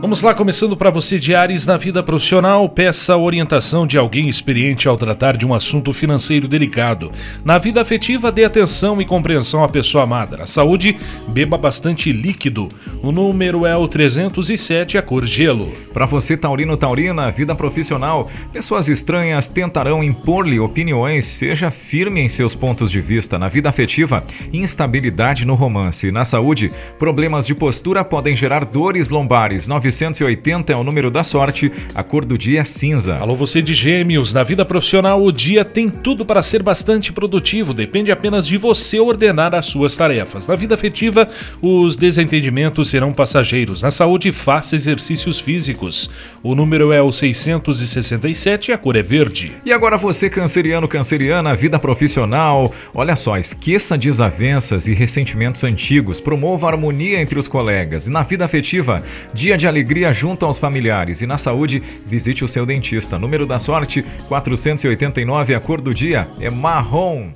Vamos lá, começando para você de Ares na vida profissional, peça a orientação de alguém experiente ao tratar de um assunto financeiro delicado. Na vida afetiva, dê atenção e compreensão à pessoa amada. Na saúde, beba bastante líquido. O número é o 307, a cor gelo. Para você, Taurino Taurina, vida profissional, pessoas estranhas tentarão impor-lhe opiniões, seja firme em seus pontos de vista. Na vida afetiva, instabilidade no romance. Na saúde, problemas de postura podem gerar dores lombares. 980 é o número da sorte, a cor do dia é cinza. Alô, você de Gêmeos, na vida profissional, o dia tem tudo para ser bastante produtivo, depende apenas de você ordenar as suas tarefas. Na vida afetiva, os desentendimentos serão passageiros. Na saúde, faça exercícios físicos. O número é o 667 e a cor é verde. E agora você, canceriano, canceriana, vida profissional, olha só, esqueça desavenças e ressentimentos antigos, promova a harmonia entre os colegas. E na vida afetiva, dia de alegria alegria junto aos familiares. E na saúde, visite o seu dentista. Número da sorte 489, a cor do dia é marrom.